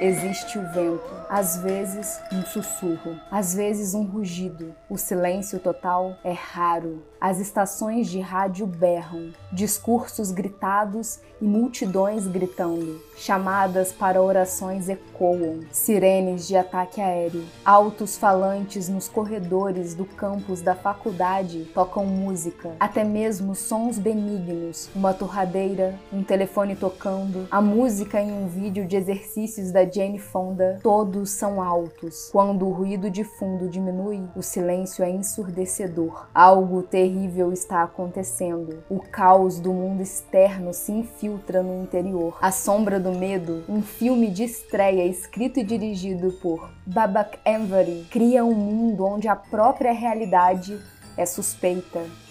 existe o vento, às vezes um sussurro, às vezes um rugido. O silêncio total é raro. As estações de rádio berram, discursos gritados e multidões gritando. Chamadas para orações ecoam, sirenes de ataque aéreo. Altos falantes nos corredores do campus da faculdade tocam música, até mesmo sons benignos, uma torradeira, um telefone tocando, a música em um vídeo de exercícios da Jane Fonda, todos são altos. Quando o ruído de fundo diminui, o silêncio é ensurdecedor. Algo terrível está acontecendo. O caos do mundo externo se infiltra no interior. A sombra do medo, um filme de estreia escrito e dirigido por Babak Envery, cria um mundo onde a própria realidade é suspeita.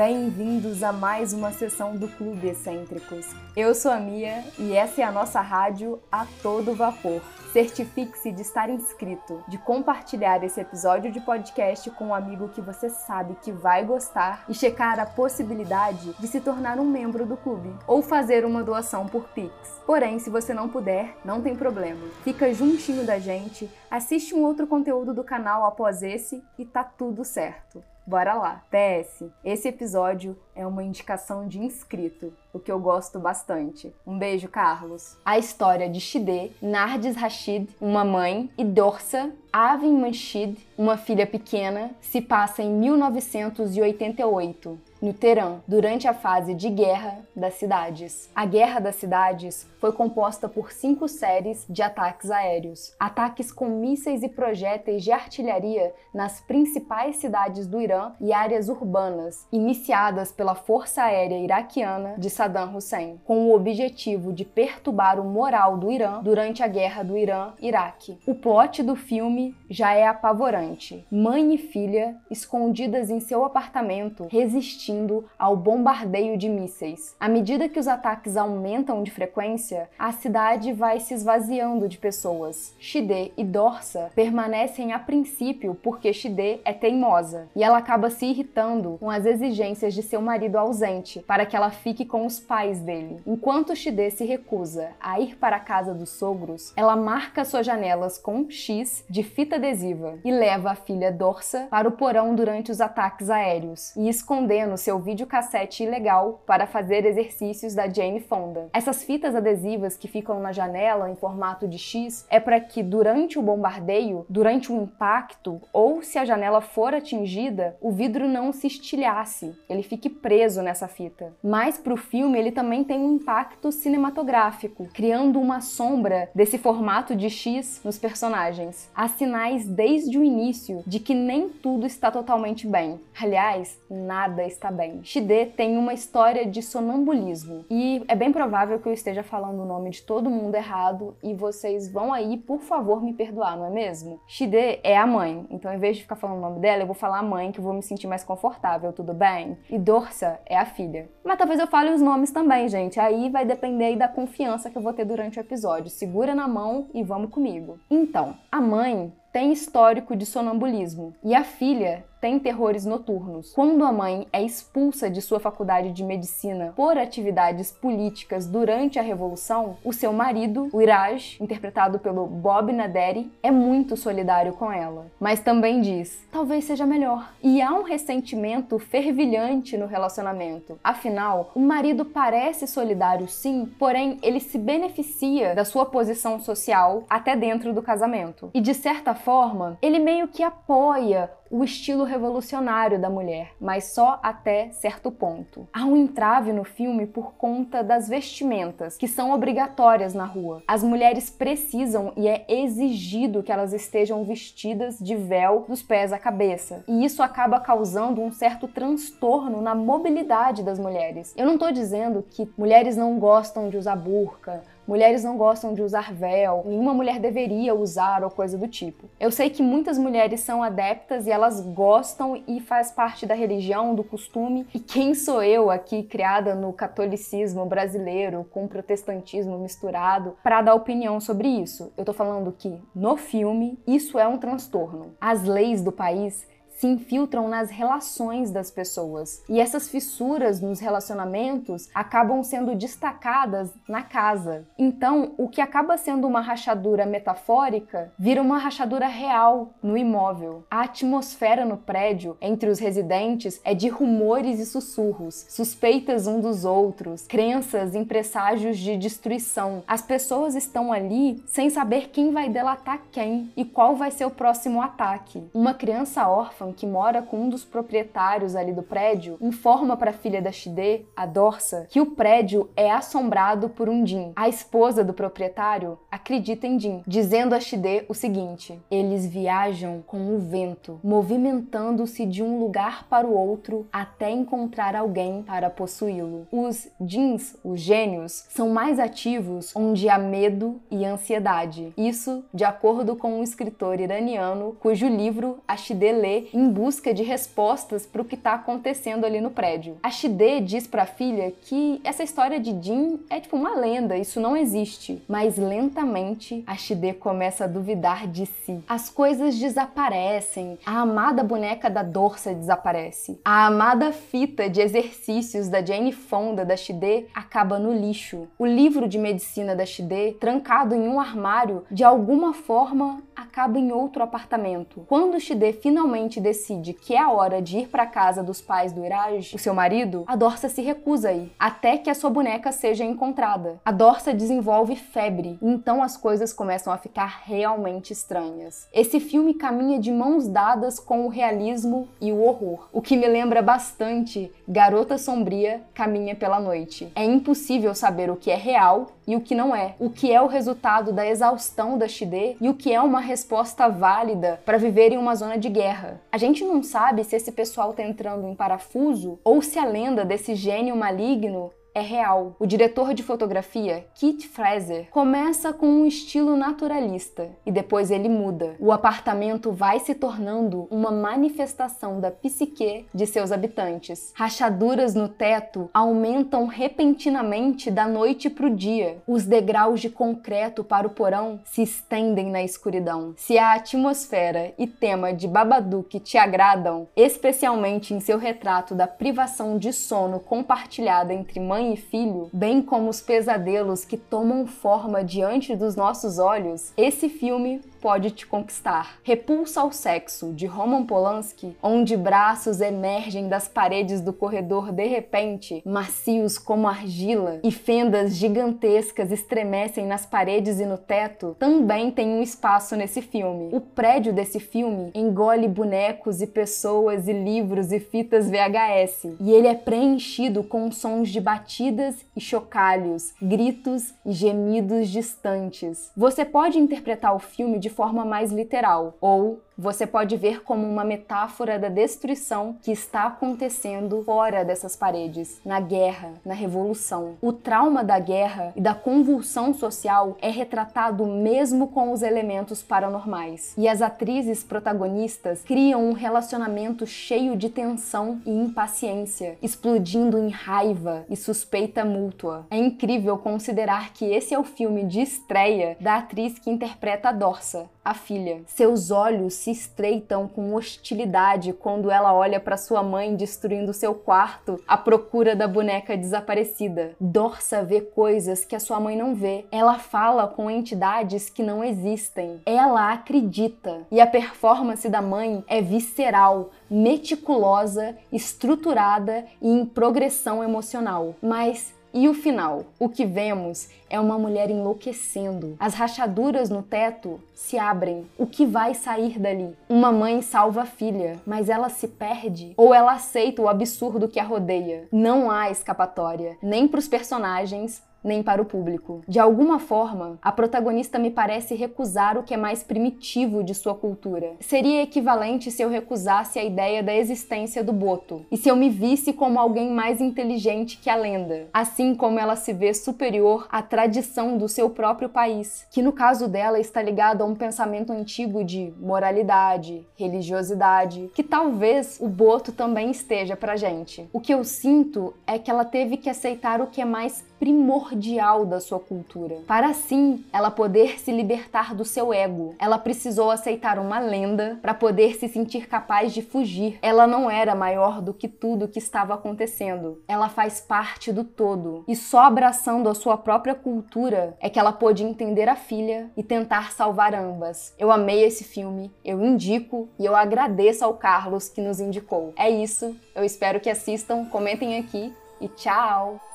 Bem-vindos a mais uma sessão do Clube Excêntricos. Eu sou a Mia e essa é a nossa rádio a todo vapor. Certifique-se de estar inscrito, de compartilhar esse episódio de podcast com um amigo que você sabe que vai gostar e checar a possibilidade de se tornar um membro do clube ou fazer uma doação por Pix. Porém, se você não puder, não tem problema. Fica juntinho da gente, assiste um outro conteúdo do canal após esse e tá tudo certo. Bora lá. PS, esse episódio é uma indicação de inscrito, o que eu gosto bastante. Um beijo, Carlos. A história de Shide, Nardes Rashid, uma mãe, e Dorsa, Avin Manshid, uma filha pequena, se passa em 1988 no Teherã, durante a fase de guerra das cidades. A Guerra das Cidades foi composta por cinco séries de ataques aéreos, ataques com mísseis e projéteis de artilharia nas principais cidades do Irã e áreas urbanas, iniciadas pela Força Aérea Iraquiana de Saddam Hussein, com o objetivo de perturbar o moral do Irã durante a Guerra do Irã-Iraque. O plot do filme já é apavorante. Mãe e filha, escondidas em seu apartamento, resistindo ao bombardeio de mísseis. À medida que os ataques aumentam de frequência, a cidade vai se esvaziando de pessoas. Shide e Dorsa permanecem a princípio porque Shide é teimosa e ela acaba se irritando com as exigências de seu marido ausente para que ela fique com os pais dele. Enquanto Shide se recusa a ir para a casa dos sogros, ela marca suas janelas com X de fita adesiva e leva a filha Dorsa para o porão durante os ataques aéreos e escondendo seu videocassete ilegal para fazer exercícios da Jane Fonda. Essas fitas adesivas que ficam na janela em formato de X é para que durante o bombardeio, durante o impacto ou se a janela for atingida, o vidro não se estilhasse, ele fique preso nessa fita. Mas para o filme ele também tem um impacto cinematográfico, criando uma sombra desse formato de X nos personagens. Há sinais desde o início de que nem tudo está totalmente bem. Aliás, nada está bem. Shide tem uma história de sonambulismo e é bem provável que eu esteja falando o nome de todo mundo errado e vocês vão aí, por favor, me perdoar, não é mesmo? Shide é a mãe, então em vez de ficar falando o nome dela, eu vou falar a mãe que eu vou me sentir mais confortável, tudo bem? E Dorsa é a filha. Mas talvez eu fale os nomes também, gente. Aí vai depender aí da confiança que eu vou ter durante o episódio. Segura na mão e vamos comigo. Então, a mãe tem histórico de sonambulismo e a filha tem terrores noturnos. Quando a mãe é expulsa de sua faculdade de medicina por atividades políticas durante a Revolução, o seu marido, o Iraj, interpretado pelo Bob Naderi, é muito solidário com ela. Mas também diz: talvez seja melhor. E há um ressentimento fervilhante no relacionamento. Afinal, o marido parece solidário sim, porém ele se beneficia da sua posição social até dentro do casamento. E de certa forma, ele meio que apoia o estilo revolucionário da mulher, mas só até certo ponto. Há um entrave no filme por conta das vestimentas, que são obrigatórias na rua. As mulheres precisam e é exigido que elas estejam vestidas de véu dos pés à cabeça, e isso acaba causando um certo transtorno na mobilidade das mulheres. Eu não estou dizendo que mulheres não gostam de usar burca, mulheres não gostam de usar véu, nenhuma mulher deveria usar ou coisa do tipo. Eu sei que muitas mulheres são adeptas e elas gostam e faz parte da religião, do costume. E quem sou eu aqui criada no catolicismo brasileiro com protestantismo misturado para dar opinião sobre isso? Eu tô falando que no filme isso é um transtorno. As leis do país se infiltram nas relações das pessoas. E essas fissuras nos relacionamentos acabam sendo destacadas na casa. Então, o que acaba sendo uma rachadura metafórica vira uma rachadura real no imóvel. A atmosfera no prédio entre os residentes é de rumores e sussurros, suspeitas um dos outros, crenças em presságios de destruição. As pessoas estão ali sem saber quem vai delatar quem e qual vai ser o próximo ataque. Uma criança órfã que mora com um dos proprietários ali do prédio informa para a filha da Shide, a Dorsa, que o prédio é assombrado por um Jin. A esposa do proprietário acredita em Jin, dizendo a Shide o seguinte: eles viajam com o vento, movimentando-se de um lugar para o outro até encontrar alguém para possuí-lo. Os Jins, os gênios, são mais ativos onde há medo e ansiedade. Isso de acordo com um escritor iraniano cujo livro Ashide lê em busca de respostas para o que está acontecendo ali no prédio. Ashide diz para a filha que essa história de Jin é tipo uma lenda, isso não existe. Mas lentamente Ashide começa a duvidar de si. As coisas desaparecem. A amada boneca da Dorsa desaparece. A amada fita de exercícios da Jane Fonda da Shide acaba no lixo. O livro de medicina da Shide, trancado em um armário, de alguma forma acaba em outro apartamento. Quando Shide finalmente decide que é a hora de ir para casa dos pais do Iraj, o seu marido, a Dorsa se recusa a ir, até que a sua boneca seja encontrada. A Dorsa desenvolve febre, e então as coisas começam a ficar realmente estranhas. Esse filme caminha de mãos dadas com o realismo e o horror, o que me lembra bastante Garota Sombria Caminha pela Noite. É impossível saber o que é real e o que não é, o que é o resultado da exaustão da Shide e o que é uma resposta válida para viver em uma zona de guerra. A gente não sabe se esse pessoal está entrando em parafuso ou se a lenda desse gênio maligno é real. O diretor de fotografia, Kit Fraser, começa com um estilo naturalista e depois ele muda. O apartamento vai se tornando uma manifestação da psique de seus habitantes. Rachaduras no teto aumentam repentinamente da noite para o dia. Os degraus de concreto para o porão se estendem na escuridão. Se a atmosfera e tema de Babadook te agradam, especialmente em seu retrato da privação de sono compartilhada entre mãe mãe e filho, bem como os pesadelos que tomam forma diante dos nossos olhos, esse filme pode te conquistar. Repulsa ao Sexo, de Roman Polanski, onde braços emergem das paredes do corredor de repente, macios como argila, e fendas gigantescas estremecem nas paredes e no teto, também tem um espaço nesse filme. O prédio desse filme engole bonecos e pessoas e livros e fitas VHS, e ele é preenchido com sons de batidas e chocalhos, gritos e gemidos distantes. Você pode interpretar o filme de forma mais literal, ou você pode ver como uma metáfora da destruição que está acontecendo fora dessas paredes, na guerra, na revolução. O trauma da guerra e da convulsão social é retratado mesmo com os elementos paranormais. E as atrizes protagonistas criam um relacionamento cheio de tensão e impaciência, explodindo em raiva e suspeita mútua. É incrível considerar que esse é o filme de estreia da atriz que interpreta a Dorsa, a filha. Seus olhos se estreitam com hostilidade quando ela olha para sua mãe destruindo seu quarto à procura da boneca desaparecida. Dorsa vê coisas que a sua mãe não vê. Ela fala com entidades que não existem. Ela acredita. E a performance da mãe é visceral, meticulosa, estruturada e em progressão emocional. Mas e o final? O que vemos é uma mulher enlouquecendo. As rachaduras no teto se abrem. O que vai sair dali? Uma mãe salva a filha, mas ela se perde ou ela aceita o absurdo que a rodeia. Não há escapatória, nem para os personagens, nem para o público. De alguma forma, a protagonista me parece recusar o que é mais primitivo de sua cultura. Seria equivalente se eu recusasse a ideia da existência do Boto e se eu me visse como alguém mais inteligente que a lenda, assim como ela se vê superior à tradição do seu próprio país, que no caso dela está ligado a um pensamento antigo de moralidade, religiosidade, que talvez o Boto também esteja pra gente. O que eu sinto é que ela teve que aceitar o que é mais primordial primordial da sua cultura. Para assim ela poder se libertar do seu ego, ela precisou aceitar uma lenda para poder se sentir capaz de fugir. Ela não era maior do que tudo que estava acontecendo. Ela faz parte do todo. E só abraçando a sua própria cultura é que ela pôde entender a filha e tentar salvar ambas. Eu amei esse filme, eu indico e eu agradeço ao Carlos que nos indicou. É isso, eu espero que assistam, comentem aqui e tchau!